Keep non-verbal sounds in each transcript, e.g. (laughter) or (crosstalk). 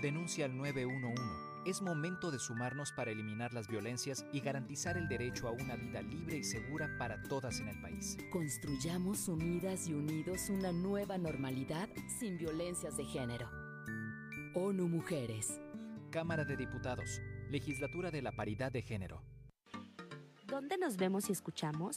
Denuncia al 911. Es momento de sumarnos para eliminar las violencias y garantizar el derecho a una vida libre y segura para todas en el país. Construyamos unidas y unidos una nueva normalidad sin violencias de género. ONU Mujeres. Cámara de Diputados. Legislatura de la Paridad de Género. ¿Dónde nos vemos y escuchamos?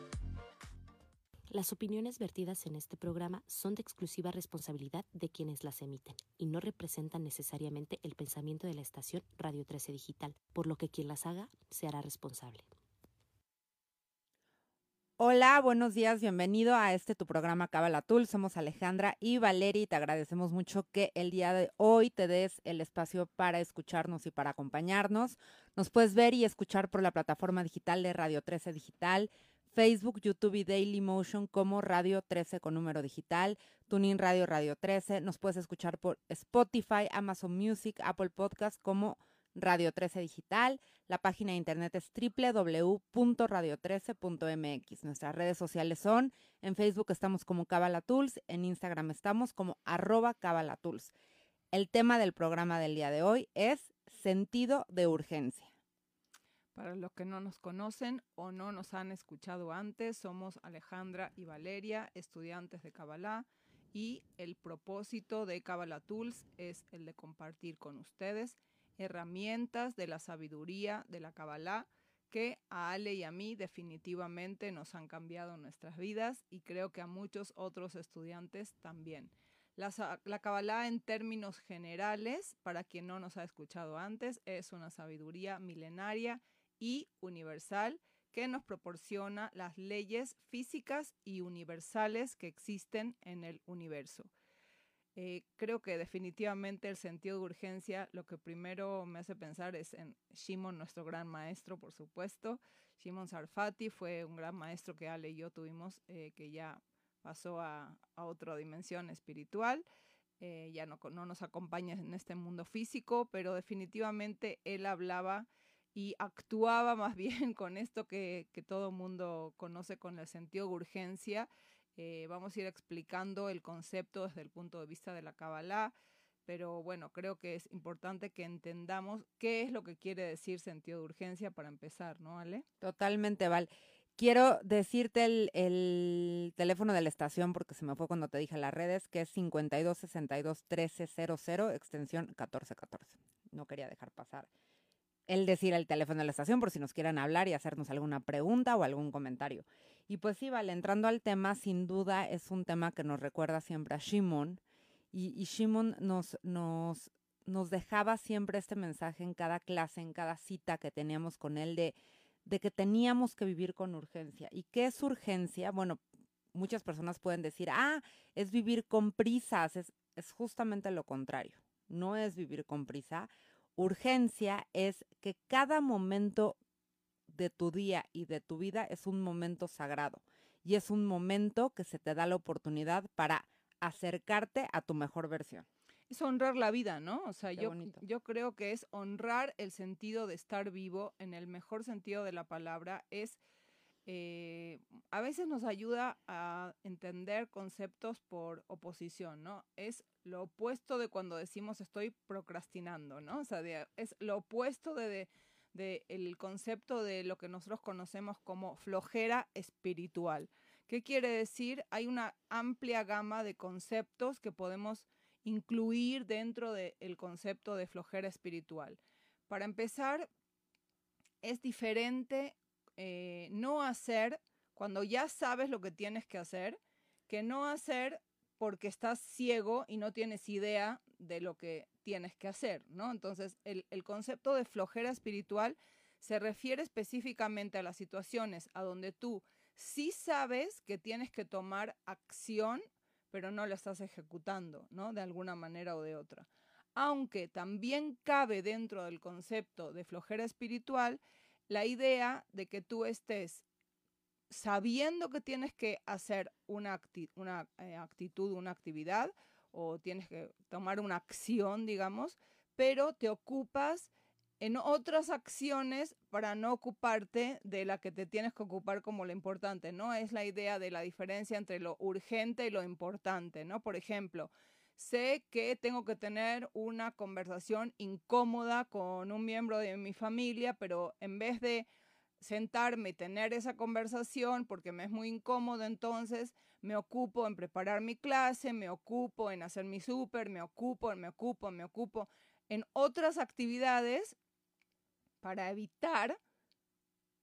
Las opiniones vertidas en este programa son de exclusiva responsabilidad de quienes las emiten y no representan necesariamente el pensamiento de la estación Radio 13 Digital, por lo que quien las haga se hará responsable. Hola, buenos días, bienvenido a este tu programa Cabala Tool. Somos Alejandra y Valeria y te agradecemos mucho que el día de hoy te des el espacio para escucharnos y para acompañarnos. Nos puedes ver y escuchar por la plataforma digital de Radio 13 Digital, Facebook, YouTube y Daily Motion como Radio 13 con número digital, Tuning Radio Radio 13. Nos puedes escuchar por Spotify, Amazon Music, Apple Podcast como Radio 13 Digital. La página de internet es www.radio13.mx. Nuestras redes sociales son, en Facebook estamos como Cabala Tools, en Instagram estamos como arroba Cabala Tools. El tema del programa del día de hoy es sentido de urgencia. Para los que no nos conocen o no nos han escuchado antes, somos Alejandra y Valeria, estudiantes de Kabbalah, y el propósito de Kabbalah Tools es el de compartir con ustedes herramientas de la sabiduría de la Kabbalah que a Ale y a mí definitivamente nos han cambiado nuestras vidas y creo que a muchos otros estudiantes también. La, la Kabbalah en términos generales, para quien no nos ha escuchado antes, es una sabiduría milenaria y universal que nos proporciona las leyes físicas y universales que existen en el universo. Eh, creo que definitivamente el sentido de urgencia lo que primero me hace pensar es en Shimon, nuestro gran maestro, por supuesto. Shimon Sarfati fue un gran maestro que Ale y yo tuvimos, eh, que ya pasó a, otra dimensión espiritual. Eh, ya no, no nos acompaña en este mundo físico, pero definitivamente él hablaba y actuaba más (laughs) bien con esto que, que todo mundo conoce con el sentido de urgencia. Eh, vamos a ir explicando el concepto desde el punto de vista de la Kabbalah, pero bueno, creo que es importante que entendamos qué es lo que quiere decir sentido de urgencia para empezar, ¿no, Ale? Totalmente, Val. Quiero decirte el, el, teléfono de la estación porque se me fue cuando te dije las redes, que es 5262 1300, extensión 1414. No quería dejar pasar el decir el teléfono de la estación por si nos quieran hablar y hacernos alguna pregunta o algún comentario. Y pues sí, vale, entrando al tema, sin duda es un tema que nos recuerda siempre a Shimon y, y Shimon nos, nos, nos dejaba siempre este mensaje en cada clase, en cada cita que teníamos con él de, de que teníamos que vivir con urgencia. ¿Y qué es urgencia? Bueno, muchas personas pueden decir, ah, es vivir con prisas, es, es justamente lo contrario, no es vivir con prisa Urgencia es que cada momento de tu día y de tu vida es un momento sagrado y es un momento que se te da la oportunidad para acercarte a tu mejor versión. Es honrar la vida, ¿no? O sea, yo, yo creo que es honrar el sentido de estar vivo en el mejor sentido de la palabra, es eh, a veces nos ayuda a entender conceptos por oposición, ¿no? Es lo opuesto de cuando decimos estoy procrastinando, ¿no? O sea, es lo opuesto de, de, el concepto de lo que nosotros conocemos como flojera espiritual. ¿Qué quiere decir? Hay una amplia gama de conceptos que podemos incluir dentro del concepto de flojera espiritual. Para empezar, es diferente eh, no hacer cuando ya sabes lo que tienes que hacer, que no hacer porque estás ciego y no tienes idea de lo que tienes que hacer, ¿no? Entonces, el, concepto de flojera espiritual se refiere específicamente a las situaciones a donde tú sí sabes que tienes que tomar acción, pero no la estás ejecutando, ¿no? De alguna manera o de otra. Aunque también cabe dentro del concepto de flojera espiritual la idea de que tú estés sabiendo que tienes que hacer una, una eh, actitud, una actividad, o tienes que tomar una acción, digamos, pero te ocupas en otras acciones para no ocuparte de la que te tienes que ocupar como lo importante, ¿no? Es la idea de la diferencia entre lo urgente y lo importante, ¿no? Por ejemplo, sé que tengo que tener una conversación incómoda con un miembro de mi familia, pero en vez de sentarme y tener esa conversación porque me es muy incómodo, entonces me ocupo en preparar mi clase, me ocupo en hacer mi súper, me ocupo, me ocupo, me ocupo en otras actividades para evitar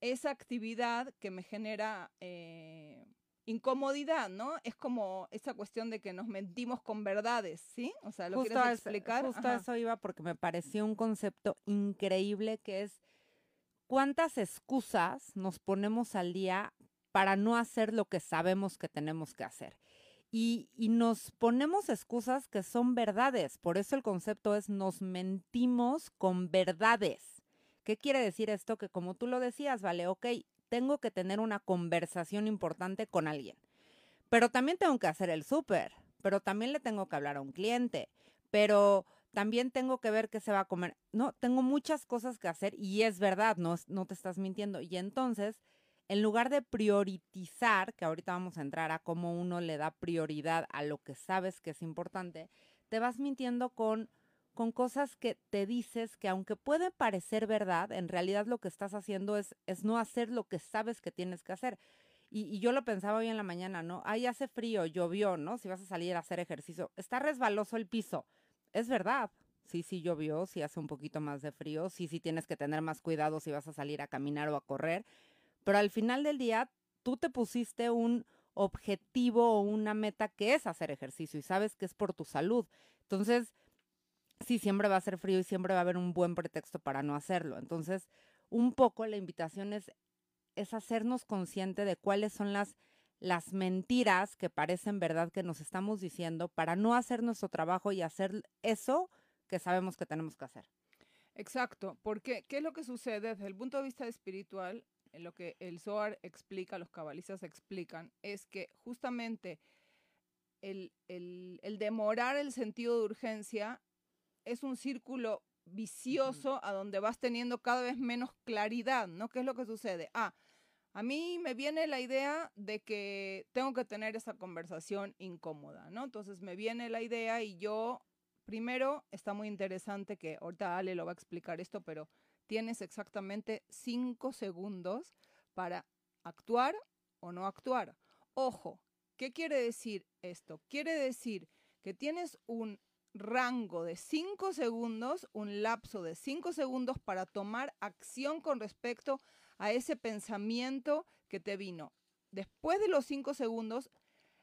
esa actividad que me genera eh, incomodidad, ¿no? Es como esa cuestión de que nos mentimos con verdades, ¿sí? O sea, ¿lo quieres explicar? justo eso iba porque me pareció un concepto increíble que es cuántas excusas nos ponemos al día para no hacer lo que sabemos que tenemos que hacer. Y, nos ponemos excusas que son verdades. Por eso el concepto es nos mentimos con verdades. ¿Qué quiere decir esto? Que como tú lo decías, vale, ok, tengo que tener una conversación importante con alguien. Pero también tengo que hacer el súper. Pero también le tengo que hablar a un cliente. Pero también tengo que ver qué se va a comer. No, tengo muchas cosas que hacer y es verdad, no, no te estás mintiendo. Y entonces, en lugar de priorizar, que ahorita vamos a entrar a cómo uno le da prioridad a lo que sabes que es importante, te vas mintiendo con, con cosas que te dices que aunque puede parecer verdad, en realidad lo que estás haciendo es, es no hacer lo que sabes que tienes que hacer. Y, y, yo lo pensaba hoy en la mañana, ¿no? Ahí hace frío, llovió, ¿no? Si vas a salir a hacer ejercicio, está resbaloso el piso es verdad. Sí, sí llovió, sí hace un poquito más de frío, sí, sí tienes que tener más cuidado si vas a salir a caminar o a correr, pero al final del día tú te pusiste un objetivo o una meta que es hacer ejercicio y sabes que es por tu salud. Entonces, sí, siempre va a ser frío y siempre va a haber un buen pretexto para no hacerlo. Entonces, un poco la invitación es, es hacernos consciente de cuáles son las las mentiras que parecen verdad que nos estamos diciendo para no hacer nuestro trabajo y hacer eso que sabemos que tenemos que hacer. Exacto, porque ¿qué es lo que sucede desde el punto de vista espiritual? lo que el Zohar explica, los cabalistas explican, es que justamente el, el, demorar el sentido de urgencia es un círculo vicioso a donde vas teniendo cada vez menos claridad, ¿no? ¿Qué es lo que sucede? Ah, a mí me viene la idea de que tengo que tener esa conversación incómoda, ¿no? Entonces me viene la idea y yo, primero, está muy interesante que ahorita Ale lo va a explicar esto, pero tienes exactamente cinco segundos para actuar o no actuar. Ojo, ¿qué quiere decir esto? Quiere decir que tienes un rango de cinco segundos, un lapso de cinco segundos para tomar acción con respecto a ese pensamiento que te vino. Después de los cinco segundos,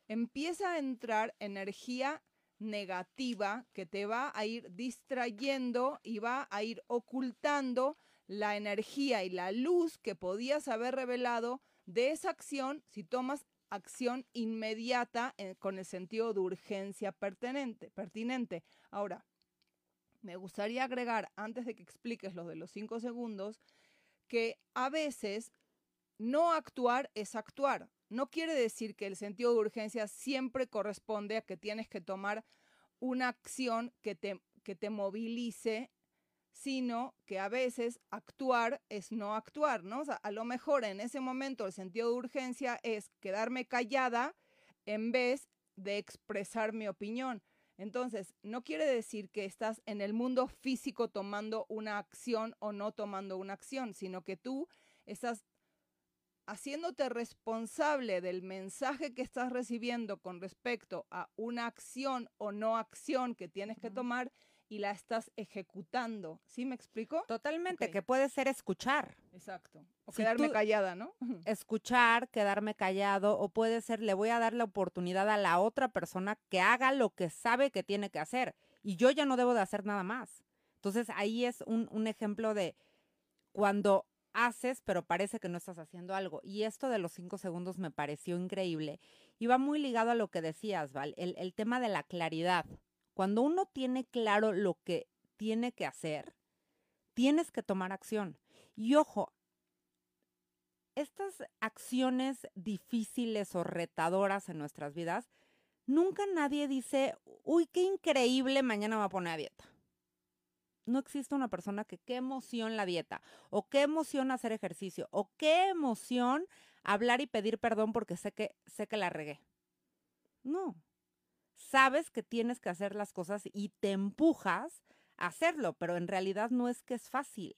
empieza a entrar energía negativa que te va a ir distrayendo y va a ir ocultando la energía y la luz que podías haber revelado de esa acción si tomas acción inmediata eh, con el sentido de urgencia pertinente, pertinente. Ahora, me gustaría agregar, antes de que expliques lo de los cinco segundos, que a veces no actuar es actuar. No quiere decir que el sentido de urgencia siempre corresponde a que tienes que tomar una acción que te, que te movilice, sino que a veces actuar es no actuar, ¿no? O sea, a lo mejor en ese momento el sentido de urgencia es quedarme callada en vez de expresar mi opinión. Entonces, no quiere decir que estás en el mundo físico tomando una acción o no tomando una acción, sino que tú estás haciéndote responsable del mensaje que estás recibiendo con respecto a una acción o no acción que tienes que tomar y la estás ejecutando. ¿Sí me explico? Totalmente, que puede ser escuchar. Exacto. O quedarme callada, ¿no? (laughs) Escuchar, quedarme callado, o puede ser, le voy a dar la oportunidad a la otra persona que haga lo que sabe que tiene que hacer. Y yo ya no debo de hacer nada más. Entonces ahí es un, un ejemplo de cuando haces, pero parece que no estás haciendo algo. Y esto de los cinco segundos me pareció increíble. Y va muy ligado a lo que decías, Val, el, el tema de la claridad. Cuando uno tiene claro lo que tiene que hacer, tienes que tomar acción. Y ojo, estas acciones difíciles o retadoras en nuestras vidas, nunca nadie dice, uy, qué increíble, mañana me voy a poner a dieta no existe una persona que qué emoción la dieta, o qué emoción hacer ejercicio, o qué emoción hablar y pedir perdón porque sé que, sé que la regué. No. Sabes que tienes que hacer las cosas y te empujas a hacerlo, pero en realidad no es que es fácil.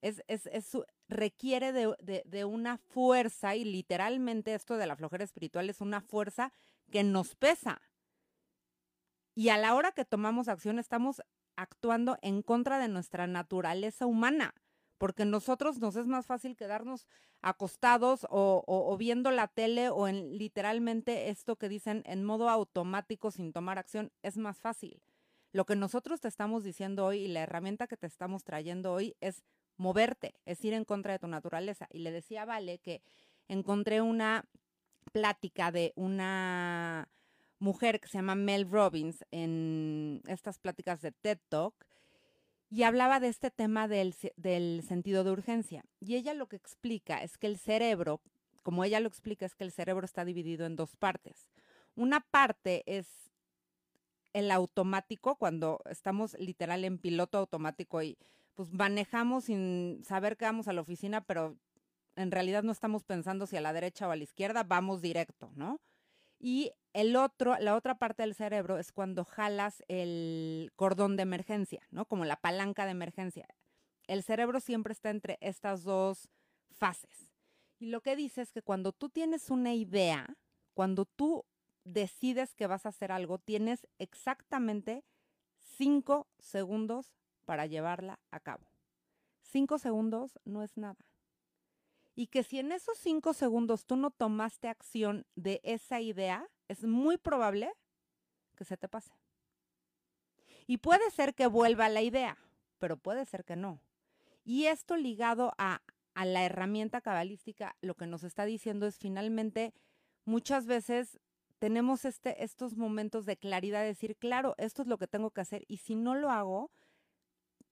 Es, es, es requiere de, de, de una fuerza y literalmente esto de la flojera espiritual es una fuerza que nos pesa. Y a la hora que tomamos acción estamos actuando en contra de nuestra naturaleza humana, porque nosotros nos es más fácil quedarnos acostados o, viendo la tele o en literalmente esto que dicen en modo automático sin tomar acción, es más fácil. Lo que nosotros te estamos diciendo hoy y la herramienta que te estamos trayendo hoy es moverte, es ir en contra de tu naturaleza. Y le decía Vale que encontré una plática de una mujer que se llama Mel Robbins en estas pláticas de TED Talk y hablaba de este tema del, del, sentido de urgencia. Y ella lo que explica es que el cerebro, como ella lo explica, es que el cerebro está dividido en dos partes. Una parte es el automático, cuando estamos literal en piloto automático y pues manejamos sin saber que vamos a la oficina, pero en realidad no estamos pensando si a la derecha o a la izquierda, vamos directo, ¿no? Y el otro, la otra parte del cerebro es cuando jalas el cordón de emergencia, ¿no? Como la palanca de emergencia. El cerebro siempre está entre estas dos fases. Y lo que dice es que cuando tú tienes una idea, cuando tú decides que vas a hacer algo, tienes exactamente cinco segundos para llevarla a cabo. Cinco segundos no es nada y que si en esos cinco segundos tú no tomaste acción de esa idea, es muy probable que se te pase. Y puede ser que vuelva la idea, pero puede ser que no. Y esto ligado a, a la herramienta cabalística, lo que nos está diciendo es finalmente, muchas veces tenemos este, estos momentos de claridad, de decir, claro, esto es lo que tengo que hacer, y si no lo hago,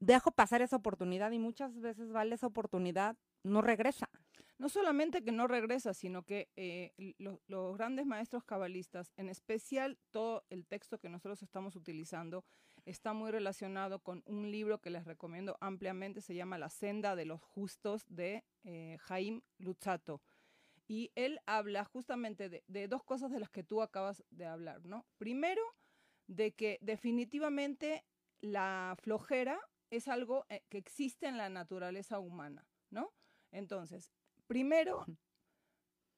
dejo pasar esa oportunidad y muchas veces vale esa oportunidad no regresa. No solamente que no regresa, sino que eh, los grandes maestros cabalistas, en especial todo el texto que nosotros estamos utilizando, está muy relacionado con un libro que les recomiendo ampliamente, se llama La senda de los justos de eh, Jaime Luzzatto. Y él habla justamente de, dos cosas de las que tú acabas de hablar, ¿no? Primero, de que definitivamente la flojera es algo eh, que existe en la naturaleza humana, ¿no? Entonces, primero,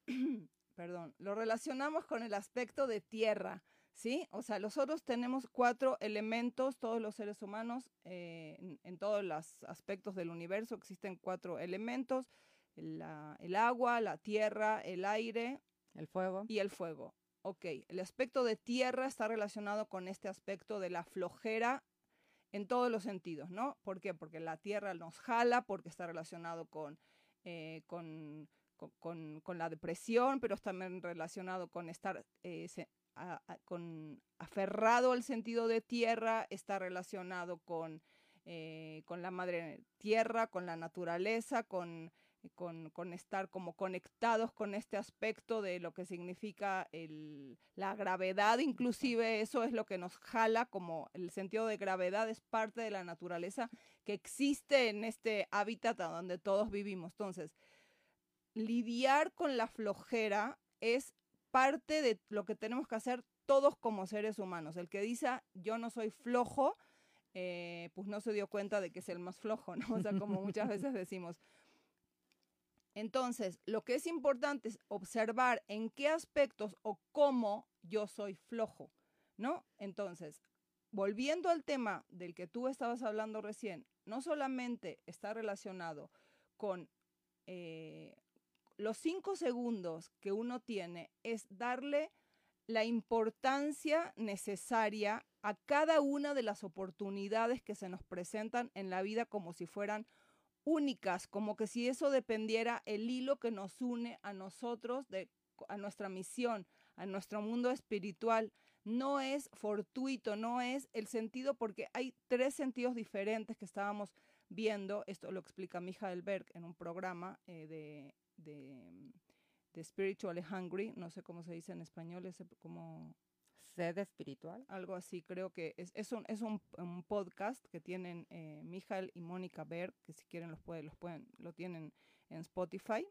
(clears throat) perdón, lo relacionamos con el aspecto de tierra, ¿sí? O sea, nosotros tenemos cuatro elementos, todos los seres humanos, eh, en, todos los aspectos del universo existen cuatro elementos, el agua, la tierra, el aire. El fuego. Y el fuego. Ok, el aspecto de tierra está relacionado con este aspecto de la flojera en todos los sentidos, ¿no? ¿Por qué? Porque la tierra nos jala, porque está relacionado con eh, con, con, la depresión, pero también relacionado con estar eh, con aferrado al sentido de tierra, está relacionado con, eh, con la madre tierra, con la naturaleza, con, con, estar como conectados con este aspecto de lo que significa el, la gravedad, inclusive eso es lo que nos jala, como el sentido de gravedad es parte de la naturaleza que existe en este hábitat donde todos vivimos. Entonces, lidiar con la flojera es parte de lo que tenemos que hacer todos como seres humanos. El que dice yo no soy flojo, eh, pues no se dio cuenta de que es el más flojo, ¿no? O sea, como muchas veces (laughs) decimos, entonces, lo que es importante es observar en qué aspectos o cómo yo soy flojo, ¿no? Entonces, volviendo al tema del que tú estabas hablando recién, no solamente está relacionado con eh, los cinco segundos que uno tiene, es darle la importancia necesaria a cada una de las oportunidades que se nos presentan en la vida como si fueran únicas, como que si eso dependiera el hilo que nos une a nosotros, a nuestra misión, a nuestro mundo espiritual. No es fortuito, no es el sentido, porque hay tres sentidos diferentes que estábamos viendo. Esto lo explica Michael Berg en un programa eh, de, de, de Spiritually Hungry, no sé cómo se dice en español, ese como sed espiritual. Algo así, creo que es, es, un, es un, un podcast que tienen eh, Michael y Mónica Berg, que si quieren los pueden, los pueden, lo tienen en Spotify.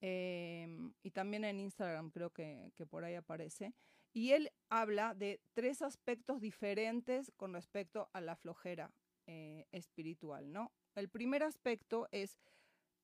Em, y también en Instagram creo que, que por ahí aparece. Y él habla de tres aspectos diferentes con respecto a la flojera eh, espiritual, ¿no? El primer aspecto es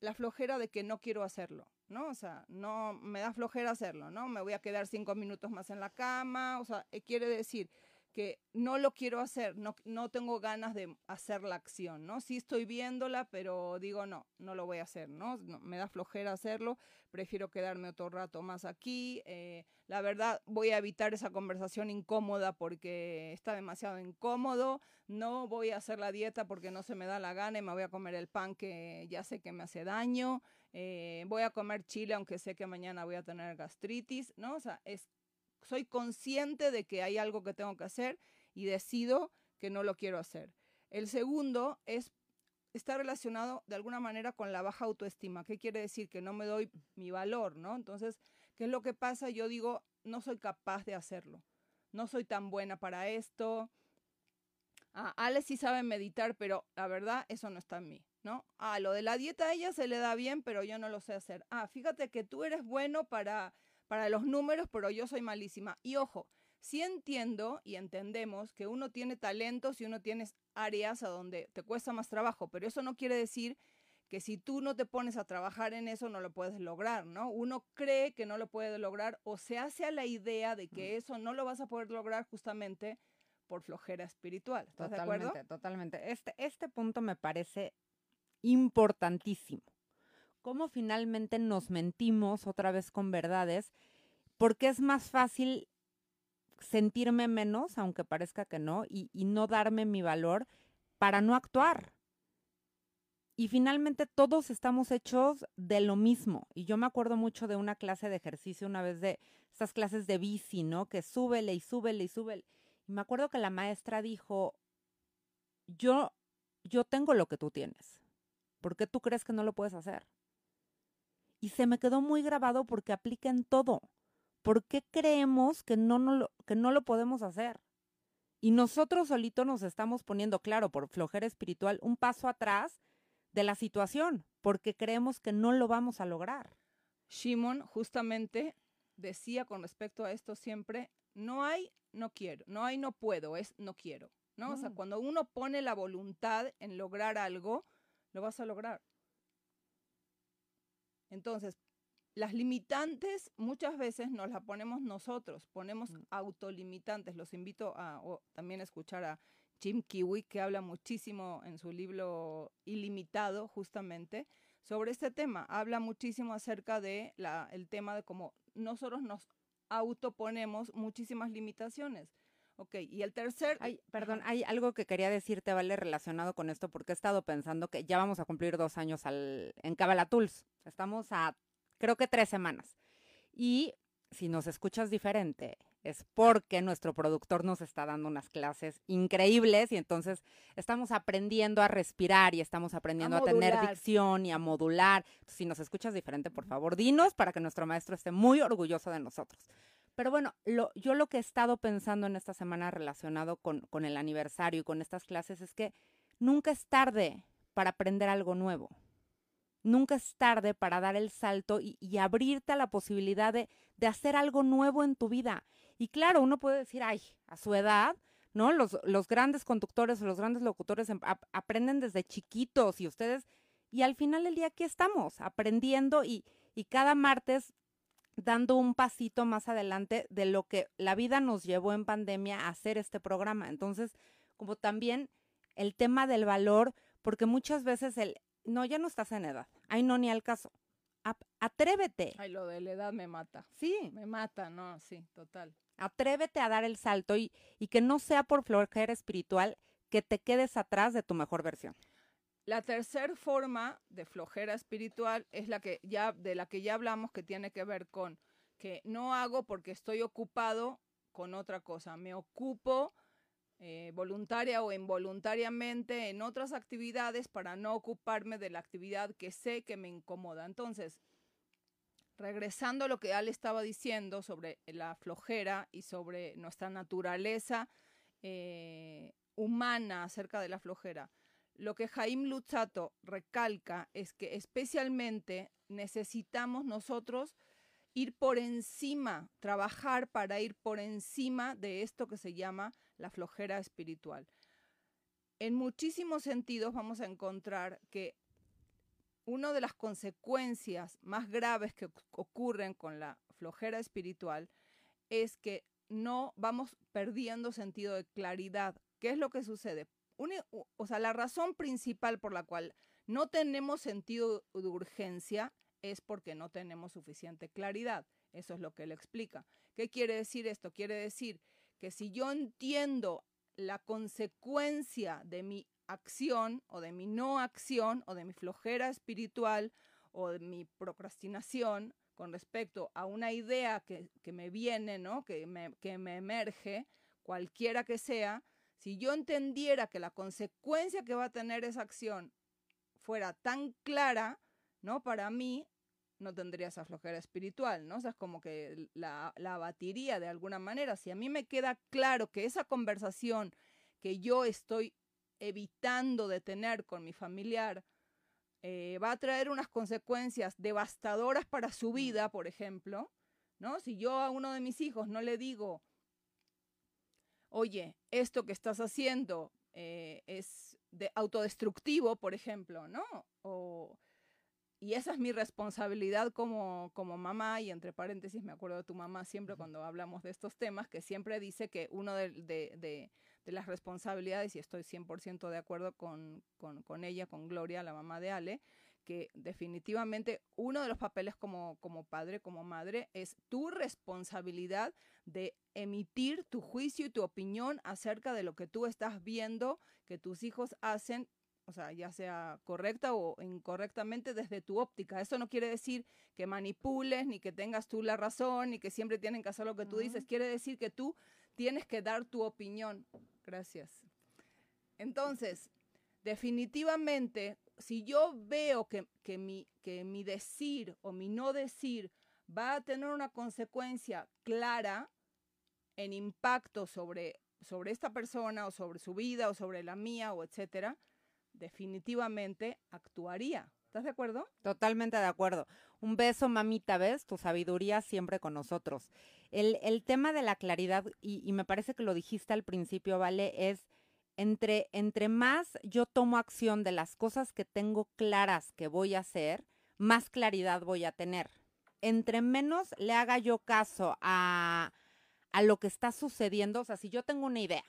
la flojera de que no quiero hacerlo, ¿no? O sea, no me da flojera hacerlo, ¿no? Me voy a quedar cinco minutos más en la cama, o sea, eh, quiere decir que no lo quiero hacer, no, no tengo ganas de hacer la acción, ¿no? Sí estoy viéndola, pero digo, no, no lo voy a hacer, ¿no? me da flojera hacerlo, prefiero quedarme otro rato más aquí. Eh, la verdad, voy a evitar esa conversación incómoda porque está demasiado incómodo, no voy a hacer la dieta porque no se me da la gana y me voy a comer el pan que ya sé que me hace daño, eh, voy a comer chile aunque sé que mañana voy a tener gastritis, ¿no? O sea, es soy consciente de que hay algo que tengo que hacer y decido que no lo quiero hacer. El segundo es está relacionado de alguna manera con la baja autoestima. ¿Qué quiere decir? Que no me doy mi valor, ¿no? Entonces, ¿qué es lo que pasa? Yo digo, no soy capaz de hacerlo. No soy tan buena para esto. Ah, Ale sí sabe meditar, pero la verdad, eso no está en mí, ¿no? Ah, lo de la dieta a ella se le da bien, pero yo no lo sé hacer. Ah, fíjate que tú eres bueno para para los números, pero yo soy malísima. Y ojo, sí entiendo y entendemos que uno tiene talentos y uno tiene áreas a donde te cuesta más trabajo, pero eso no quiere decir que si tú no te pones a trabajar en eso no lo puedes lograr, ¿no? Uno cree que no lo puede lograr o se hace a la idea de que eso no lo vas a poder lograr justamente por flojera espiritual. ¿Estás totalmente, de acuerdo? Totalmente. Este, este punto me parece importantísimo cómo finalmente nos mentimos otra vez con verdades, porque es más fácil sentirme menos, aunque parezca que no, y, no darme mi valor para no actuar. Y finalmente todos estamos hechos de lo mismo. Y yo me acuerdo mucho de una clase de ejercicio una vez de estas clases de bici, ¿no? Que súbele y súbele y súbele. Y me acuerdo que la maestra dijo, yo, yo tengo lo que tú tienes. ¿Por qué tú crees que no lo puedes hacer? Y se me quedó muy grabado porque aplica en todo. ¿Por qué creemos que no, no lo, que no lo podemos hacer? Y nosotros solitos nos estamos poniendo, claro, por flojera espiritual, un paso atrás de la situación, porque creemos que no lo vamos a lograr. Shimon justamente decía con respecto a esto siempre, no hay, no quiero, no hay, no puedo, es no quiero, ¿no? O sea, cuando uno pone la voluntad en lograr algo, lo vas a lograr. Entonces, las limitantes muchas veces nos las ponemos nosotros, ponemos mm. autolimitantes. Los invito a también a escuchar a Jim Kiwi, que habla muchísimo en su libro Ilimitado, justamente, sobre este tema. Habla muchísimo acerca de la, el tema de cómo nosotros nos autoponemos muchísimas limitaciones. Ok, y el tercer... Ay, perdón, hay algo que quería decirte, Vale, relacionado con esto, porque he estado pensando que ya vamos a cumplir dos años al, en Kabbalah Tools. Estamos a, creo que tres semanas. Y si nos escuchas diferente, es porque nuestro productor nos está dando unas clases increíbles y entonces estamos aprendiendo a respirar y estamos aprendiendo a, tener dicción y a modular. si nos escuchas diferente, por favor, dinos para que nuestro maestro esté muy orgulloso de nosotros. Pero bueno, yo lo que he estado pensando en esta semana relacionado con, con el aniversario y con estas clases es que nunca es tarde para aprender algo nuevo. Nunca es tarde para dar el salto y, abrirte a la posibilidad de, hacer algo nuevo en tu vida. Y claro, uno puede decir, ay, a su edad, ¿no? Los, los grandes conductores o los grandes locutores em, ap aprenden desde chiquitos y ustedes, y al final del día aquí estamos, aprendiendo y, y cada martes dando un pasito más adelante de lo que la vida nos llevó en pandemia a hacer este programa. Entonces, como también el tema del valor, porque muchas veces el, no, ya no estás en edad, ay, no, ni al caso. atrévete. Ay, lo de la edad me mata. Sí. Me mata, no, sí, total. Atrévete a dar el salto y, y que no sea por flojera espiritual que te quedes atrás de tu mejor versión. La tercera forma de flojera espiritual es la que ya de la que ya hablamos que tiene que ver con que no hago porque estoy ocupado con otra cosa. Me ocupo eh, voluntaria o involuntariamente en otras actividades para no ocuparme de la actividad que sé que me incomoda. Entonces, regresando a lo que Ale estaba diciendo sobre la flojera y sobre nuestra naturaleza eh, humana acerca de la flojera, lo que Jaime Luchato recalca es que especialmente necesitamos nosotros ir por encima, trabajar para ir por encima de esto que se llama la flojera espiritual. En muchísimos sentidos vamos a encontrar que una de las consecuencias más graves que ocurren con la flojera espiritual es que no vamos perdiendo sentido de claridad. ¿Qué es lo que sucede? O sea, la razón principal por la cual no tenemos sentido de urgencia es porque no tenemos suficiente claridad. Eso es lo que él explica. ¿Qué quiere decir esto? Quiere decir que si yo entiendo la consecuencia de mi acción o de mi no acción o de mi flojera espiritual o de mi procrastinación con respecto a una idea que, me viene, ¿no? que, me, que me emerge, cualquiera que sea, si yo entendiera que la consecuencia que va a tener esa acción fuera tan clara, ¿no? Para mí, no tendría esa flojera espiritual, ¿no? O sea, es como que la, la abatiría de alguna manera. Si a mí me queda claro que esa conversación que yo estoy evitando de tener con mi familiar eh, va a traer unas consecuencias devastadoras para su vida, por ejemplo, ¿no? Si yo a uno de mis hijos no le digo, oye, esto que estás haciendo eh, es de autodestructivo, por ejemplo, ¿no? O y esa es mi responsabilidad como, como mamá, y entre paréntesis me acuerdo de tu mamá siempre cuando hablamos de estos temas, que siempre dice que uno de, de, de, las responsabilidades, y estoy 100% de acuerdo con, con, con, ella, con Gloria, la mamá de Ale, que definitivamente uno de los papeles como, como padre, como madre, es tu responsabilidad de emitir tu juicio y tu opinión acerca de lo que tú estás viendo que tus hijos hacen o sea, ya sea correcta o incorrectamente desde tu óptica. Eso no quiere decir que manipules, ni que tengas tú la razón, ni que siempre tienen que hacer lo que tú dices. Quiere decir que tú tienes que dar tu opinión. Gracias. Entonces, definitivamente, si yo veo que, que, mi, que mi decir o mi no decir va a tener una consecuencia clara en impacto sobre, sobre esta persona o sobre su vida o sobre la mía o etcétera, definitivamente actuaría. ¿Estás de acuerdo? Totalmente de acuerdo. Un beso, mamita, ¿ves? Tu sabiduría siempre con nosotros. El, el tema de la claridad, y, y, me parece que lo dijiste al principio, ¿vale? Es entre, entre más yo tomo acción de las cosas que tengo claras que voy a hacer, más claridad voy a tener. Entre menos le haga yo caso a, a lo que está sucediendo, o sea, si yo tengo una idea,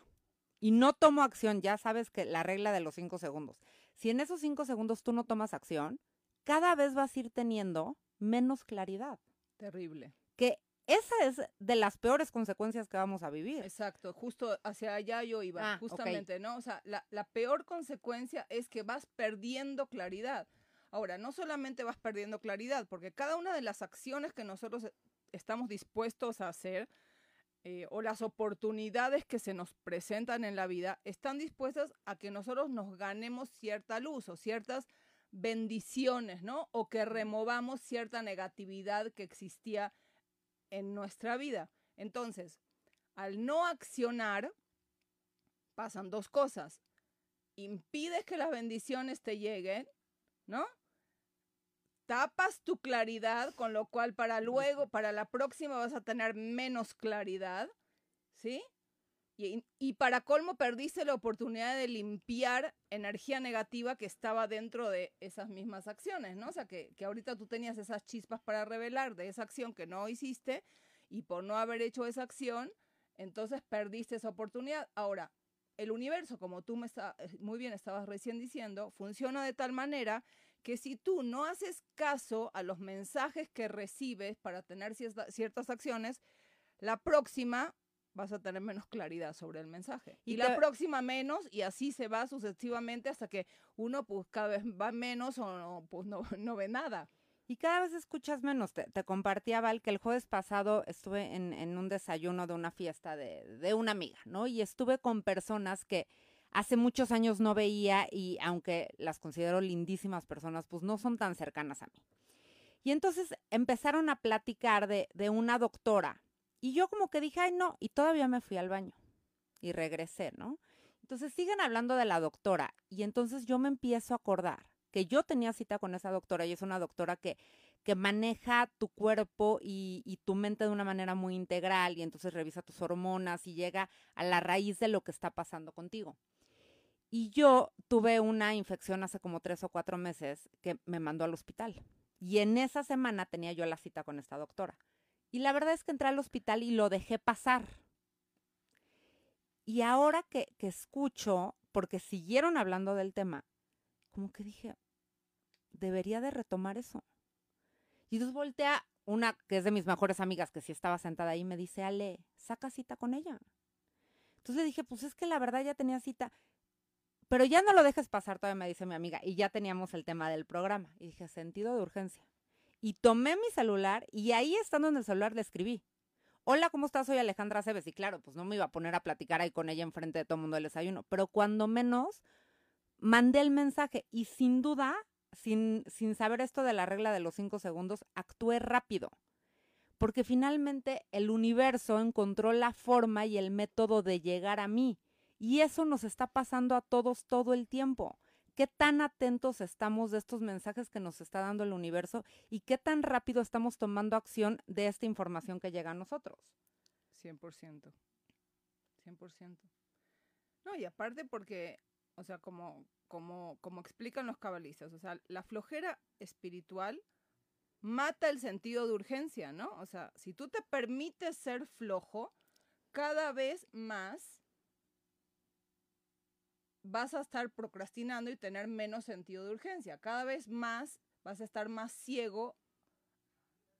y no tomo acción, ya sabes que la regla de los cinco segundos. Si en esos cinco segundos tú no tomas acción, cada vez vas a ir teniendo menos claridad. Terrible. Que esa es de las peores consecuencias que vamos a vivir. Exacto, justo hacia allá yo iba, ah, justamente, ¿no? O sea, la, la peor consecuencia es que vas perdiendo claridad. Ahora, no solamente vas perdiendo claridad, porque cada una de las acciones que nosotros estamos dispuestos a hacer, eh, o las oportunidades que se nos presentan en la vida están dispuestas a que nosotros nos ganemos cierta luz o ciertas bendiciones, ¿no? O que removamos cierta negatividad que existía en nuestra vida. Entonces, al no accionar, pasan dos cosas. Impides que las bendiciones te lleguen, ¿no? Tapas tu claridad, con lo cual para luego, para la próxima vas a tener menos claridad, ¿sí? Y, y, para colmo perdiste la oportunidad de limpiar energía negativa que estaba dentro de esas mismas acciones, ¿no? O sea, que, que ahorita tú tenías esas chispas para revelar de esa acción que no hiciste y por no haber hecho esa acción, entonces perdiste esa oportunidad. Ahora, el universo, como tú me está, eh, muy bien estabas recién diciendo, funciona de tal manera que si tú no haces caso a los mensajes que recibes para tener ciertas acciones, la próxima vas a tener menos claridad sobre el mensaje. Y Y, la próxima menos, y así se va sucesivamente hasta que uno pues cada vez va menos o no, pues no, (laughs) no ve nada. Y cada vez escuchas menos. Te, te compartía, Val, que el jueves pasado estuve en, en un desayuno de una fiesta de, de una amiga, ¿no? Y estuve con personas que hace muchos años no veía y aunque las considero lindísimas personas, pues no son tan cercanas a mí. Y entonces empezaron a platicar de, de una doctora. Y yo como que dije, ay, no, y todavía me fui al baño. Y regresé, ¿no? Entonces siguen hablando de la doctora. Y entonces yo me empiezo a acordar que yo tenía cita con esa doctora y es una doctora que, que maneja tu cuerpo y, y tu mente de una manera muy integral y entonces revisa tus hormonas y llega a la raíz de lo que está pasando contigo. Y yo tuve una infección hace como tres o cuatro meses que me mandó al hospital. Y en esa semana tenía yo la cita con esta doctora. Y la verdad es que entré al hospital y lo dejé pasar. Y ahora que, que escucho, porque siguieron hablando del tema, como que dije, debería de retomar eso. Y entonces voltea una que es de mis mejores amigas, que sí estaba sentada ahí, me dice, Ale, saca cita con ella. Entonces le dije, pues es que la verdad ya tenía cita, pero ya no lo dejes pasar, todavía me dice mi amiga, y ya teníamos el tema del programa. Y dije, sentido de urgencia. Y tomé mi celular y ahí estando en el celular le escribí. Hola, ¿cómo estás? Soy Alejandra Cebes. Y claro, pues no me iba a poner a platicar ahí con ella enfrente de todo el mundo del desayuno, pero cuando menos mandé el mensaje y sin duda, sin, sin saber esto de la regla de los cinco segundos, actué rápido. Porque finalmente el universo encontró la forma y el método de llegar a mí. Y eso nos está pasando a todos todo el tiempo. ¿Qué tan atentos estamos de estos mensajes que nos está dando el universo y qué tan rápido estamos tomando acción de esta información que llega a nosotros? 100%. 100%. No, y aparte porque, o sea, como, como, como explican los cabalistas, o sea, la flojera espiritual mata el sentido de urgencia, ¿no? O sea, si tú te permites ser flojo, cada vez más vas a estar procrastinando y tener menos sentido de urgencia. Cada vez más vas a estar más ciego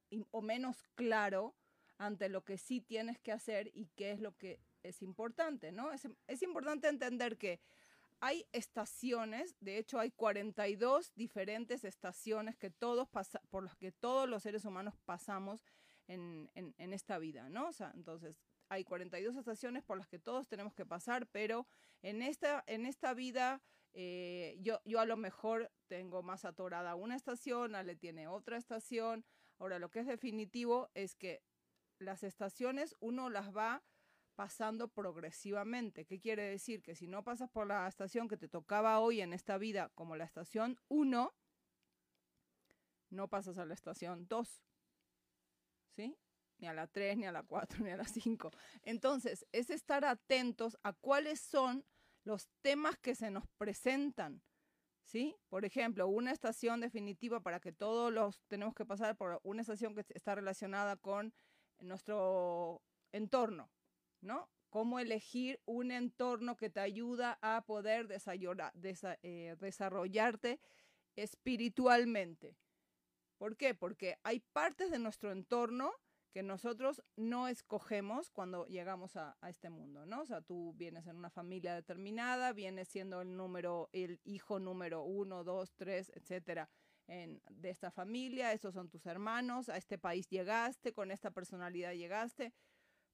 y- o menos claro ante lo que sí tienes que hacer y qué es lo que es importante, ¿no? Es, es importante entender que hay estaciones, de hecho hay 42 diferentes estaciones que todos pasa- por las que todos los seres humanos pasamos en, en- en esta vida, ¿no? O sea, entonces hay 42 estaciones por las que todos tenemos que pasar, pero en esta, en esta vida eh, yo, yo a lo mejor tengo más atorada una estación, Ale tiene otra estación. Ahora, lo que es definitivo es que las estaciones uno las va pasando progresivamente. ¿Qué quiere decir? Que si no pasas por la estación que te tocaba hoy en esta vida como la estación 1, no pasas a la estación 2. ¿Sí? Ni a la 3, ni a la 4, ni a la 5. Entonces, es estar atentos a cuáles son los temas que se nos presentan. ¿Sí? Por ejemplo, una estación definitiva para que todos los tenemos que pasar por una estación que está relacionada con nuestro entorno, ¿no? Cómo elegir un entorno que te ayuda a poder eh, desarrollarte espiritualmente. ¿Por qué? Porque hay partes de nuestro entorno que nosotros no escogemos cuando llegamos a, a este mundo, ¿no? O sea, tú vienes en una familia determinada, vienes siendo el número, el hijo número uno, dos, tres, etcétera, en, de esta familia, estos son tus hermanos, a este país llegaste, con esta personalidad llegaste,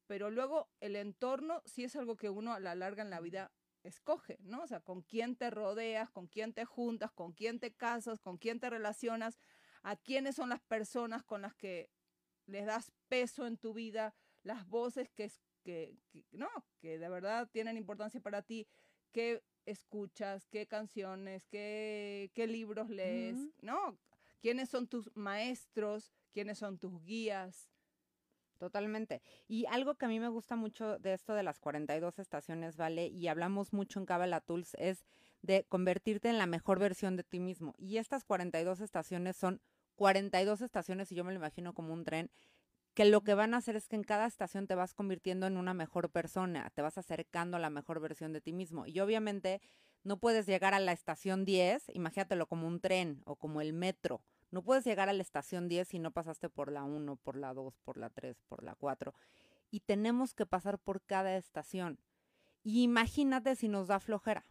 pero luego el entorno sí es algo que uno a la larga en la vida escoge, ¿no? O sea, con quién te rodeas, con quién te juntas, con quién te casas, con quién te relacionas, a quiénes son las personas con las que les das peso en tu vida, las voces que, es- que, que- no, que de verdad tienen importancia para ti, qué escuchas, qué canciones, qué, qué libros lees. ¿no? ¿Quiénes son tus maestros? ¿Quiénes son tus guías? Totalmente. Y algo que a mí me gusta mucho de esto de las 42 estaciones, ¿vale? Y hablamos mucho en Kabbalah Tools es de convertirte en la mejor versión de ti mismo. Y estas 42 estaciones son 42 estaciones, y yo me lo imagino como un tren, que lo que van a hacer es que en cada estación te vas convirtiendo en una mejor persona, te vas acercando a la mejor versión de ti mismo. Y obviamente no puedes llegar a la estación 10, imagínatelo como un tren o como el metro. No puedes llegar a la estación 10 si no pasaste por la 1, por la 2, por la 3, por la 4. y tenemos que pasar por cada estación. Y imagínate si nos da flojera.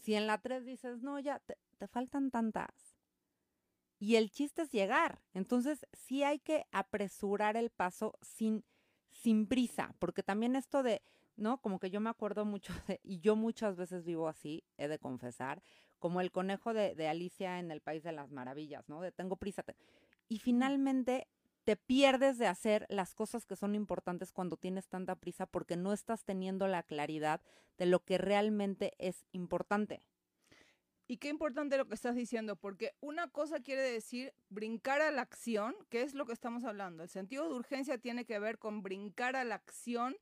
Si en la 3 dices, no, ya te, te faltan tantas. Y el chiste es llegar. Entonces, sí hay que apresurar el paso sin, sin prisa, porque también esto de, ¿no? Como que yo me acuerdo mucho (laughs) de, y yo muchas veces vivo así, he de confesar, como el conejo de, de Alicia en el País de las Maravillas, ¿no? De tengo prisa. te- Y finalmente te pierdes de hacer las cosas que son importantes cuando tienes tanta prisa porque no estás teniendo la claridad de lo que realmente es importante. Y qué importante lo que estás diciendo, porque una cosa quiere decir brincar a la acción, que es lo que estamos hablando. El sentido de urgencia tiene que ver con brincar a la acción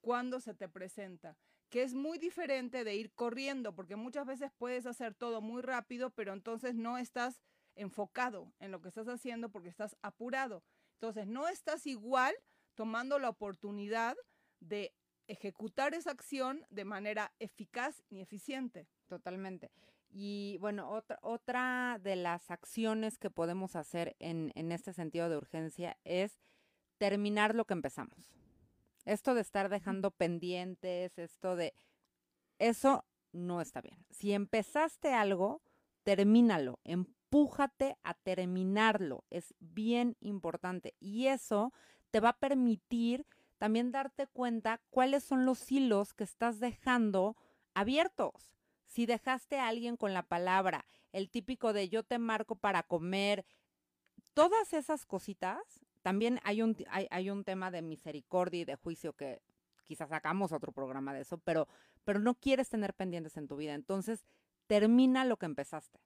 cuando se te presenta, que es muy diferente de ir corriendo, porque muchas veces puedes hacer todo muy rápido, pero entonces no estás enfocado en lo que estás haciendo porque estás apurado. Entonces, no estás igual tomando la oportunidad de ejecutar esa acción de manera eficaz ni eficiente. Totalmente. Y bueno, otra, otra de las acciones que podemos hacer en, en este sentido de urgencia es terminar lo que empezamos. Esto de estar dejando pendientes, esto de... Eso no está bien. Si empezaste algo, termínalo, empújate a terminarlo. Es bien importante. Y eso te va a permitir también darte cuenta cuáles son los hilos que estás dejando abiertos. Si dejaste a alguien con la palabra, el típico de yo te marco para comer, todas esas cositas, también hay un, hay, hay un tema de misericordia y de juicio que quizás sacamos otro programa de eso, pero, pero no quieres tener pendientes en tu vida. Entonces, termina lo que empezaste.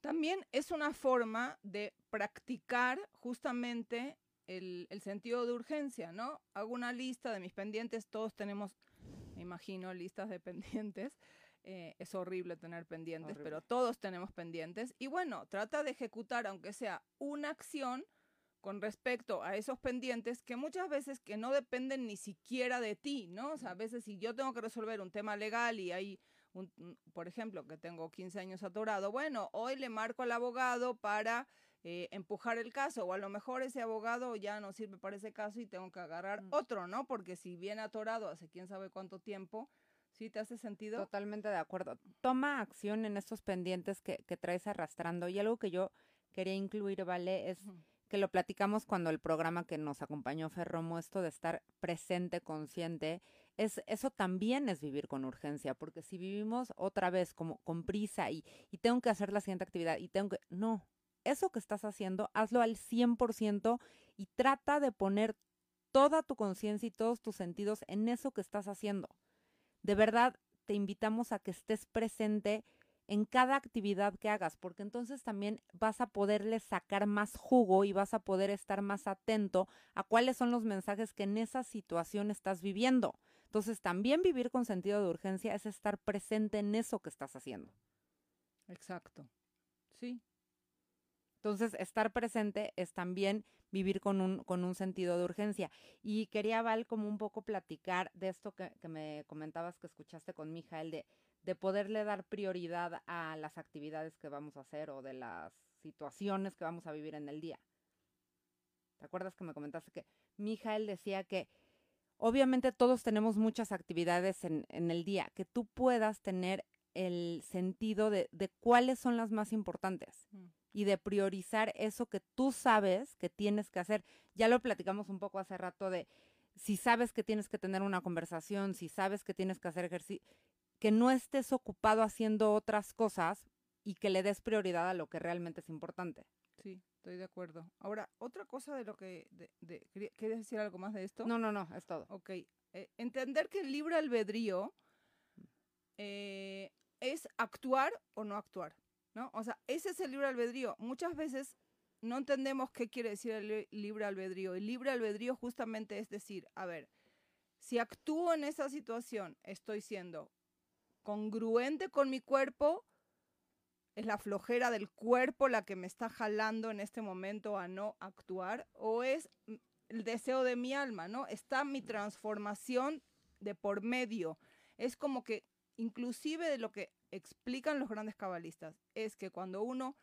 También es una forma de practicar justamente el, el sentido de urgencia, ¿no? Hago una lista de mis pendientes, todos tenemos, me imagino, listas de (laughs) pendientes. Eh, es horrible tener pendientes, Horrible. pero todos tenemos pendientes. Y bueno, trata de ejecutar, aunque sea una acción, con respecto a esos pendientes que muchas veces que no dependen ni siquiera de ti, ¿no? O sea, a veces si yo tengo que resolver un tema legal y hay un- un- por ejemplo, que tengo 15 años atorado, bueno, hoy le marco al abogado para eh, empujar el caso, o a lo mejor ese abogado ya no sirve para ese caso y tengo que agarrar Mm. otro, ¿no? Porque si viene atorado hace quién sabe cuánto tiempo, ¿sí te hace sentido? Totalmente de acuerdo. Toma acción en estos pendientes que, que traes arrastrando. Y algo que yo quería incluir, ¿vale? Es que lo platicamos cuando el programa que nos acompañó Ferromo, esto de estar presente, consciente, es, eso también es vivir con urgencia, porque si vivimos otra vez como con prisa y, y tengo que hacer la siguiente actividad y tengo que, no, eso que estás haciendo, hazlo al 100% y trata de poner toda tu conciencia y todos tus sentidos en eso que estás haciendo. De verdad, te invitamos a que estés presente en cada actividad que hagas, porque entonces también vas a poderle sacar más jugo y vas a poder estar más atento a cuáles son los mensajes que en esa situación estás viviendo. Entonces, también vivir con sentido de urgencia es estar presente en eso que estás haciendo. Exacto. Sí. Entonces, estar presente es también vivir con un, con un sentido de urgencia. Y quería, Val, como un poco platicar de esto que, que me comentabas que escuchaste con Mijael, de, de poderle dar prioridad a las actividades que vamos a hacer o de las situaciones que vamos a vivir en el día. ¿Te acuerdas que me comentaste que Mijael decía que obviamente todos tenemos muchas actividades en, en el día, que tú puedas tener el sentido de, de cuáles son las más importantes Mm. Y de priorizar eso que tú sabes que tienes que hacer. Ya lo platicamos un poco hace rato de si sabes que tienes que tener una conversación, si sabes que tienes que hacer ejercicio, que no estés ocupado haciendo otras cosas y que le des prioridad a lo que realmente es importante. Sí, estoy de acuerdo. Ahora, otra cosa de lo que... De, ¿Quieres decir algo más de esto? No, no, no, es todo. Ok. eh, entender que el libre albedrío eh, es actuar o no actuar, ¿no? O sea, ese es el libre albedrío. Muchas veces no entendemos qué quiere decir el li- libre albedrío. El libre albedrío justamente es decir, a ver, si actúo en esa situación, estoy siendo congruente con mi cuerpo, es la flojera del cuerpo la que me está jalando en este momento a no actuar, o es el deseo de mi alma, ¿no? Está mi transformación de por medio. Es como que, inclusive de lo que explican los grandes cabalistas, es que cuando uno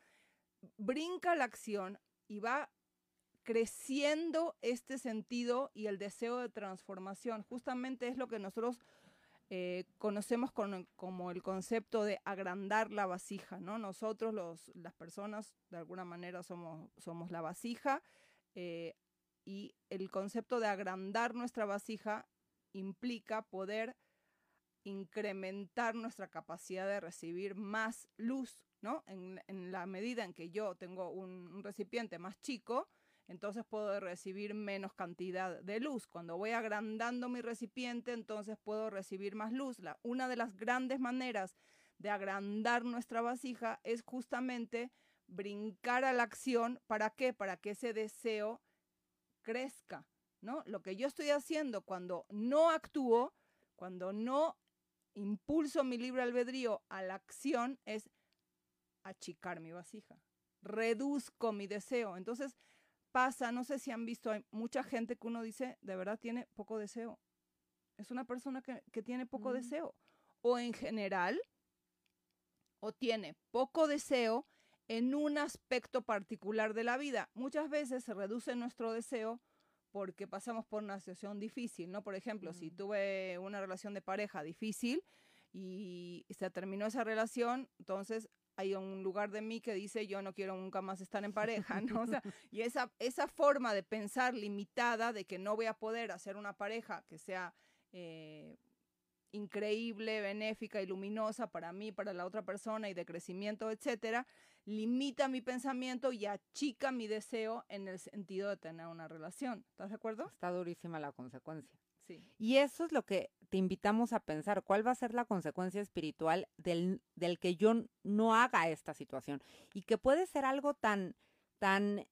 brinca la acción y va creciendo este sentido y el deseo de transformación. Justamente es lo que nosotros eh, conocemos como el concepto de agrandar la vasija, ¿no? Nosotros, los, las personas, de alguna manera somos, somos la vasija eh, y el concepto de agrandar nuestra vasija implica poder incrementar nuestra capacidad de recibir más luz, ¿no? En, la medida en que yo tengo un recipiente más chico, entonces puedo recibir menos cantidad de luz. Cuando voy agrandando mi recipiente, entonces puedo recibir más luz. La, una de las grandes maneras de agrandar nuestra vasija es justamente brincar a la acción. ¿Para qué? Para que ese deseo crezca, ¿no? Lo que yo estoy haciendo cuando no actúo, cuando no impulso mi libre albedrío a la acción es achicar mi vasija, reduzco mi deseo. Entonces, pasa, no sé si han visto, hay mucha gente que uno dice, de verdad tiene poco deseo. Es una persona que, tiene poco deseo. O en general, o tiene poco deseo en un aspecto particular de la vida. Muchas veces se reduce nuestro deseo porque pasamos por una situación difícil, ¿no? Por ejemplo, si tuve una relación de pareja difícil y se terminó esa relación, entonces hay un lugar de mí que dice yo no quiero nunca más estar en pareja, ¿no? O sea, (laughs) y esa, esa forma de pensar limitada de que no voy a poder hacer una pareja que sea eh, increíble, benéfica y luminosa para mí, para la otra persona y de crecimiento, etcétera, limita mi pensamiento y achica mi deseo en el sentido de tener una relación. ¿Estás de acuerdo? Está durísima la consecuencia. Y eso es lo que te invitamos a pensar, cuál va a ser la consecuencia espiritual del, del que yo no haga esta situación. Y que puede ser algo tan, tan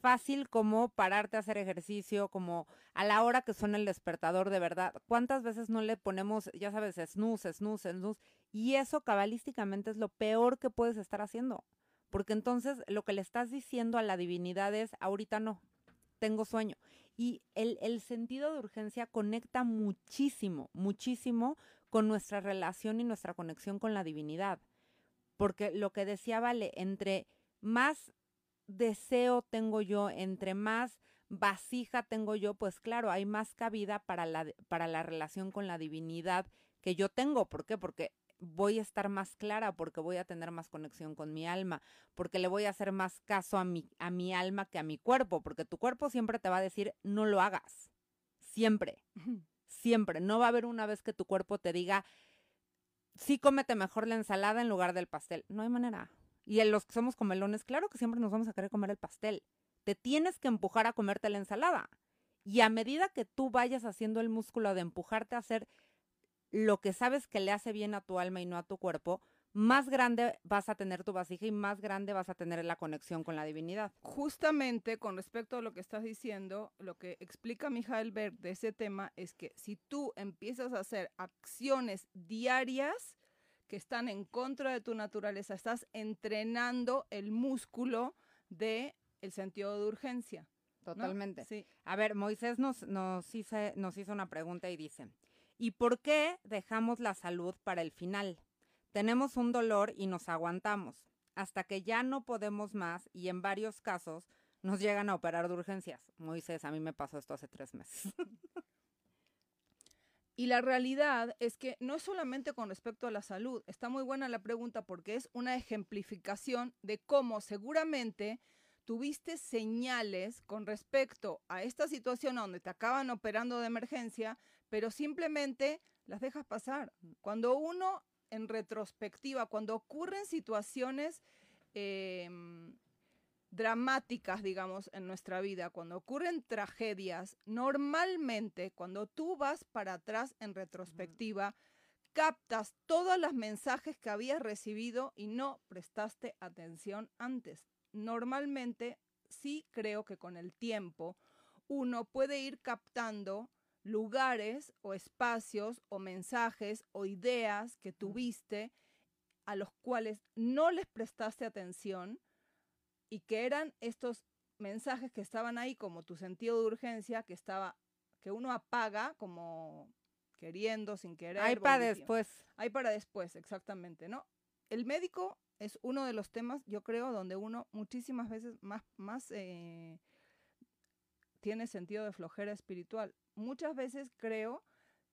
fácil como pararte a hacer ejercicio, como a la hora que suena el despertador de verdad. ¿Cuántas veces no le ponemos, ya sabes, snooze, snooze, snooze? Y eso cabalísticamente es lo peor que puedes estar haciendo. Porque entonces lo que le estás diciendo a la divinidad es, ahorita no, tengo sueño. Y el, sentido de urgencia conecta muchísimo, muchísimo con nuestra relación y nuestra conexión con la divinidad. Porque lo que decía Vale, entre más deseo tengo yo, entre más vasija tengo yo, pues claro, hay más cabida para la, para la relación con la divinidad que yo tengo. ¿Por qué? Porque voy a estar más clara porque voy a tener más conexión con mi alma, porque le voy a hacer más caso a mi, a mi alma que a mi cuerpo, porque tu cuerpo siempre te va a decir, no lo hagas. Siempre, siempre. No va a haber una vez que tu cuerpo te diga, sí, cómete mejor la ensalada en lugar del pastel. No hay manera. Y en los que somos comelones, claro que siempre nos vamos a querer comer el pastel. Te tienes que empujar a comerte la ensalada. Y a medida que tú vayas haciendo el músculo de empujarte a hacer lo que sabes que le hace bien a tu alma y no a tu cuerpo, más grande vas a tener tu vasija y más grande vas a tener la conexión con la divinidad. Justamente con respecto a lo que estás diciendo, lo que explica Mijael Berg de ese tema es que si tú empiezas a hacer acciones diarias que están en contra de tu naturaleza, estás entrenando el músculo de el sentido de urgencia. Totalmente. Sí. A ver, Moisés nos, nos, hizo, nos hizo una pregunta y dice, ¿Y por qué dejamos la salud para el final? Tenemos un dolor y nos aguantamos, hasta que ya no podemos más y en varios casos nos llegan a operar de urgencias. Moisés, a mí me pasó esto hace tres meses. Y la realidad es que no es solamente con respecto a la salud. Está muy buena la pregunta porque es una ejemplificación de cómo seguramente tuviste señales con respecto a esta situación donde te acaban operando de emergencia, pero simplemente las dejas pasar. Cuando uno, en retrospectiva, cuando ocurren situaciones em, dramáticas, digamos, en nuestra vida, cuando ocurren tragedias, normalmente cuando tú vas para atrás en retrospectiva, captas todos los mensajes que habías recibido y no prestaste atención antes. Normalmente sí creo que con el tiempo uno puede ir captando lugares o espacios o mensajes o ideas que tuviste a los cuales no les prestaste atención y que eran estos mensajes que estaban ahí como tu sentido de urgencia que estaba que uno apaga como queriendo sin querer. Hay para después. Hay para después, exactamente, ¿no? El médico es uno de los temas, yo creo, donde uno muchísimas veces más, más eh, tiene sentido de flojera espiritual. Muchas veces creo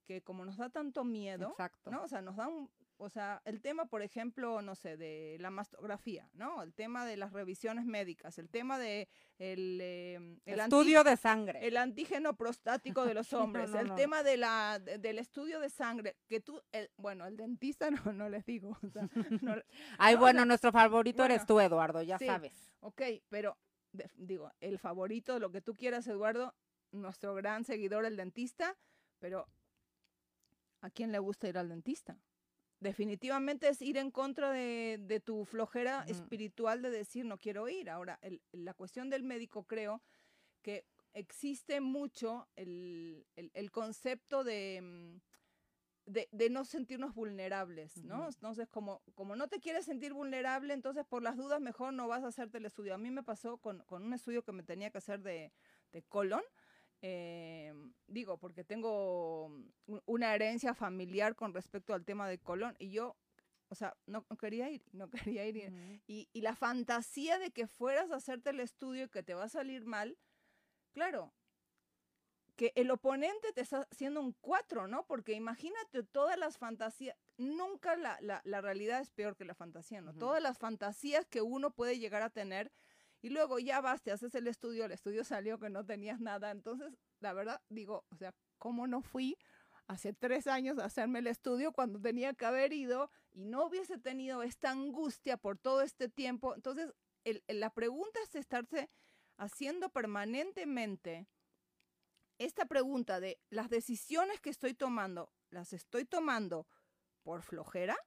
que como nos da tanto miedo, Exacto. ¿no? O sea, nos da un, o sea, el tema, por ejemplo, no sé, de la mastografía, ¿no? El tema de las revisiones médicas, el tema de el, el anti- Estudio de sangre. el antígeno prostático de los (laughs) hombres, no, el no. tema de la, de- del estudio de sangre, que tú, el, bueno, el dentista (laughs) no, no les digo, o sea, (laughs) Ay, o bueno, sea, nuestro favorito eres tú, Eduardo, ya sí. sabes. ok, pero de- digo, el favorito, lo que tú quieras, Eduardo, nuestro gran seguidor, el dentista, pero ¿a quién le gusta ir al dentista? Definitivamente es ir en contra de, de tu flojera espiritual de decir no quiero ir. Ahora, el- la cuestión del médico creo que existe mucho el, el- el concepto de, mm, de, de no sentirnos vulnerables, ¿no? Entonces, como, como no te quieres sentir vulnerable, entonces por las dudas mejor no vas a hacerte el estudio. A mí me pasó con, con un estudio que me tenía que hacer de, de colon. Eh, digo, porque tengo un- una herencia familiar con respecto al tema de colon y yo, o sea, no, no quería ir, no (laughs) quería ir. y- Ujú. y, y la fantasía de que fueras a hacerte el estudio y que te va a salir mal, claro, que el oponente te está haciendo un 4, ¿no? Porque imagínate todas las fantasías, nunca la, la- la realidad es peor que la fantasía, ¿no? Ujú. Todas las fantasías que uno puede llegar a tener y luego ya vas, te haces el estudio, el estudio (laughs) salió que no tenías nada, entonces, la verdad, digo, o sea, ¿cómo no fui? Hace tres años a hacerme el estudio cuando tenía que haber ido y no hubiese tenido esta angustia por todo este tiempo. Entonces, el- el- la pregunta es estarse haciendo permanentemente esta pregunta de las decisiones que estoy tomando, ¿las estoy tomando por flojera?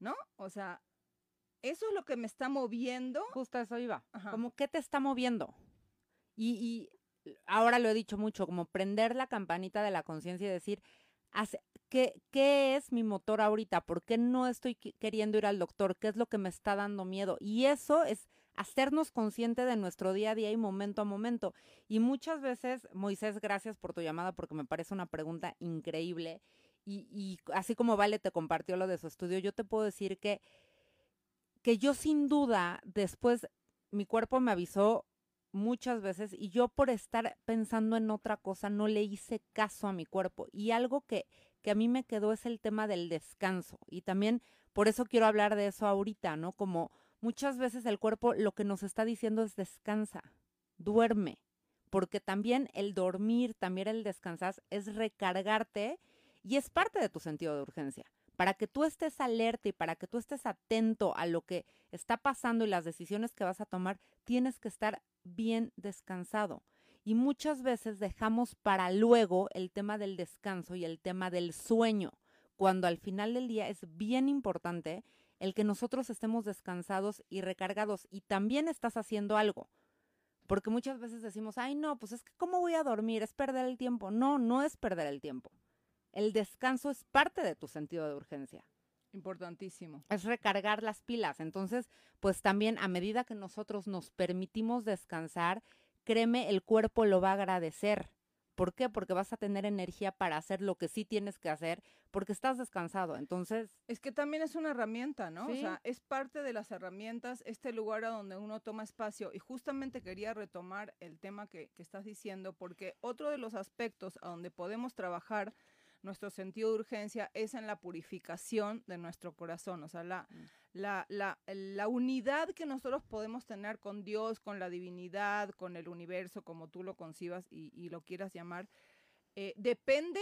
¿No? O sea, eso es lo que me está moviendo. Justo a eso iba. Ajá. Como, ¿qué te está moviendo? Y, y ahora lo he dicho mucho, como prender la campanita de la conciencia y decir, ¿qué, ¿qué es mi motor ahorita? ¿Por qué no estoy queriendo ir al doctor? ¿Qué es lo que me está dando miedo? Y eso es hacernos consciente de nuestro día a día y momento a momento. Y muchas veces, Moisés, gracias por tu llamada porque me parece una pregunta increíble. Y, y así como Vale te compartió lo de su estudio, yo te puedo decir que, que yo sin duda, después mi cuerpo me avisó muchas veces y yo por estar pensando en otra cosa no le hice caso a mi cuerpo. Y algo que, que a mí me quedó es el tema del descanso. Y también por eso quiero hablar de eso ahorita, ¿no? Como muchas veces el cuerpo lo que nos está diciendo es descansa, duerme. Porque también el dormir, también el descansar es recargarte y es parte de tu sentido de urgencia. Para que tú estés alerta y para que tú estés atento a lo que está pasando y las decisiones que vas a tomar, tienes que estar bien descansado. Y muchas veces dejamos para luego el tema del descanso y el tema del sueño, cuando al final del día es bien importante el que nosotros estemos descansados y recargados y también estás haciendo algo. Porque muchas veces decimos, ay no, pues es que ¿cómo voy a dormir? Es perder el tiempo. No, no es perder el tiempo. El descanso es parte de tu sentido de urgencia Importantísimo. es recargar las pilas. Entonces, pues también a medida que nosotros nos permitimos descansar, créeme, el cuerpo lo va a agradecer. ¿Por qué? Porque vas a tener energía para hacer lo que sí tienes que hacer, porque estás descansado. Entonces, Es que también es una herramienta, ¿no? Sí. O sea, es parte de las herramientas, este lugar a donde uno toma espacio. Y justamente quería retomar el tema que, que estás diciendo, porque otro de los aspectos a donde podemos trabajar nuestro sentido de urgencia es en la purificación de nuestro corazón, o sea, la, la, la, la unidad que nosotros podemos tener con Dios, con la divinidad, con el universo, como tú lo concibas y, y lo quieras llamar, eh, depende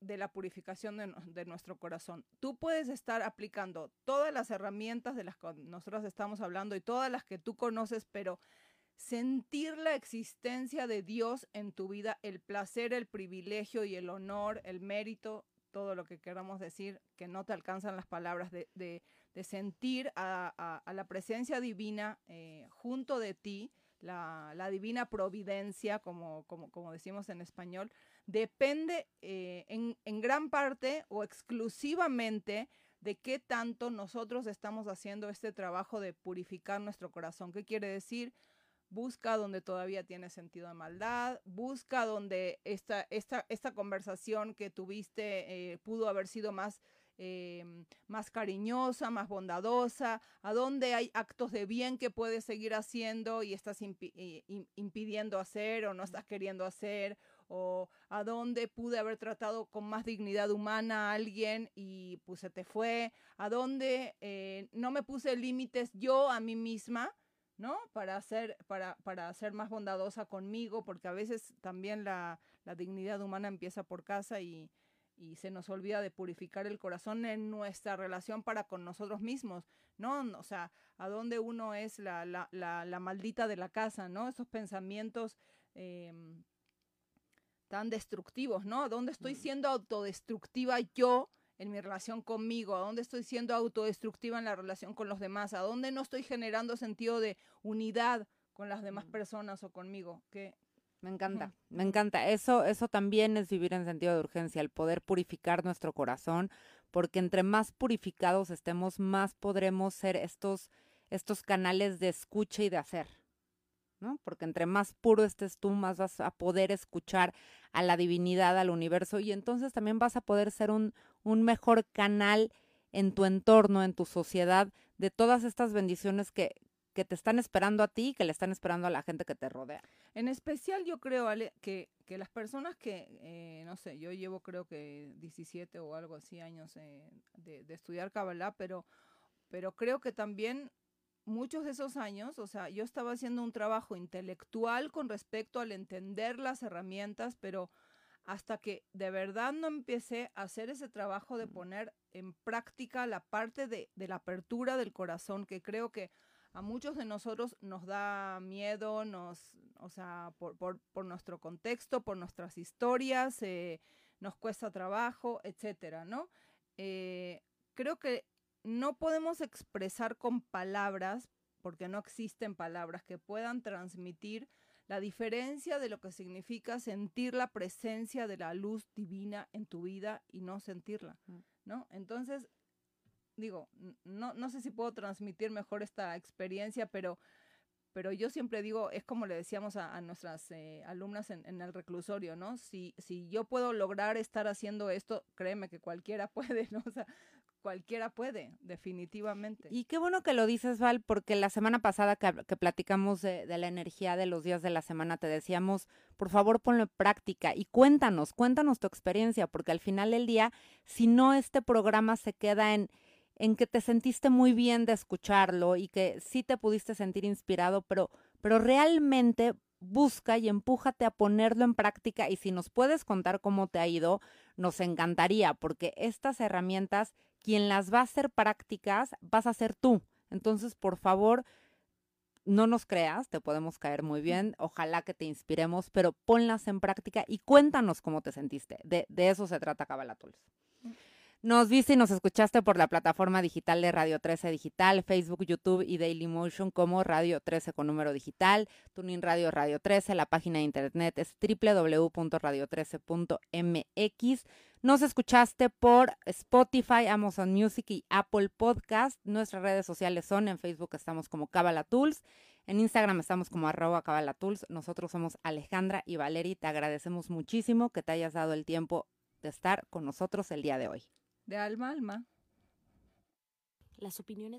de la purificación de, de nuestro corazón. Tú puedes estar aplicando todas las herramientas de las que nosotros estamos hablando y todas las que tú conoces, pero sentir la existencia de Dios en tu vida, el placer, el privilegio y el honor, el mérito, todo lo que queramos decir, que no te alcanzan las palabras, de, de- sentir a, a- a la presencia divina eh, junto de ti, la, la divina providencia, como, como, como decimos en español, depende eh, en, en gran parte o exclusivamente de qué tanto nosotros estamos haciendo este trabajo de purificar nuestro corazón. ¿Qué quiere decir? Busca donde todavía tiene sentido de maldad, busca donde esta, esta, esta conversación que tuviste eh, pudo haber sido más em, más cariñosa, más bondadosa, a dónde hay actos de bien que puedes seguir haciendo y estás eh, impidiendo hacer o no estás queriendo hacer, o a dónde pude haber tratado con más dignidad humana a alguien y pues se te fue, a dónde eh, no me puse límites yo a mí misma, ¿no? Para ser, para, para ser más bondadosa conmigo, porque a veces también la, la dignidad humana empieza por casa y, y se nos olvida de purificar el corazón en nuestra relación para con nosotros mismos, ¿no? O sea, a dónde uno es la, la, la, la maldita de la casa, ¿no? Esos pensamientos eh, tan destructivos, ¿no? ¿Dónde estoy siendo autodestructiva yo en mi relación conmigo? ¿A dónde estoy siendo autodestructiva en la relación con los demás? ¿A dónde no estoy generando sentido de unidad con las demás mm. personas o conmigo? Que me encanta, me encanta. Eso, eso también es vivir en sentido de urgencia, el poder purificar nuestro corazón, porque entre más purificados estemos, más podremos ser estos, estos canales de escucha y de hacer. ¿No? Porque entre más puro estés tú, más vas a poder escuchar a la divinidad, al universo, y entonces también vas a poder ser un, un mejor canal en tu entorno, en tu sociedad, de todas estas bendiciones que, que te están esperando a ti y que le están esperando a la gente que te rodea. En especial yo creo, Ale, que, que las personas que, eh, no sé, yo llevo creo que 17 o algo así años eh, de, estudiar Kabbalah, pero, pero creo que también muchos de esos años, o sea, yo estaba haciendo un trabajo intelectual con respecto al entender las herramientas, pero hasta que de verdad no empecé a hacer ese trabajo de poner en práctica la parte de, de la apertura del corazón, que creo que a muchos de nosotros nos da miedo, nos, o sea, por, por, por nuestro contexto, por nuestras historias, eh, nos cuesta trabajo, etcétera, ¿no? Eh, creo que no podemos expresar con palabras, porque no existen palabras que puedan transmitir la diferencia de lo que significa sentir la presencia de la luz divina en tu vida y no sentirla, mm. ¿no? Entonces, digo, no, no sé si puedo transmitir mejor esta experiencia, pero, pero yo siempre digo, es como le decíamos a, nuestras eh, alumnas en, en, el reclusorio, ¿no? Si, si yo puedo lograr estar haciendo esto, créeme que cualquiera (laughs) puede, ¿no? O sea, cualquiera puede, definitivamente. Y qué bueno que lo dices, Val, porque la semana pasada que, platicamos de, la energía de los días de la semana, te decíamos, por favor, ponlo en práctica y cuéntanos, cuéntanos tu experiencia, porque al final del día, si no este programa se queda en en que te sentiste muy bien de escucharlo y que sí te pudiste sentir inspirado, pero, pero realmente busca y empújate a ponerlo en práctica y si nos puedes contar cómo te ha ido, nos encantaría, porque estas herramientas quien las va a hacer prácticas vas a ser tú. Entonces, por favor, no nos creas, te podemos caer muy bien, ojalá que te inspiremos, pero ponlas en práctica y cuéntanos cómo te sentiste. De, eso se trata Kabbalah mm. Nos viste y nos escuchaste por la plataforma digital de Radio 13 Digital, Facebook, YouTube y Daily Motion como Radio 13 con número digital, Tuning Radio Radio 13, la página de internet es www.radio13.mx. Nos escuchaste por Spotify, Amazon Music y Apple Podcast. Nuestras redes sociales son en Facebook estamos como Cabala Tools, en Instagram estamos como arroba Cabala Tools. Nosotros somos Alejandra y Valeria te agradecemos muchísimo que te hayas dado el tiempo de estar con nosotros el día de hoy de alma a alma. Las opiniones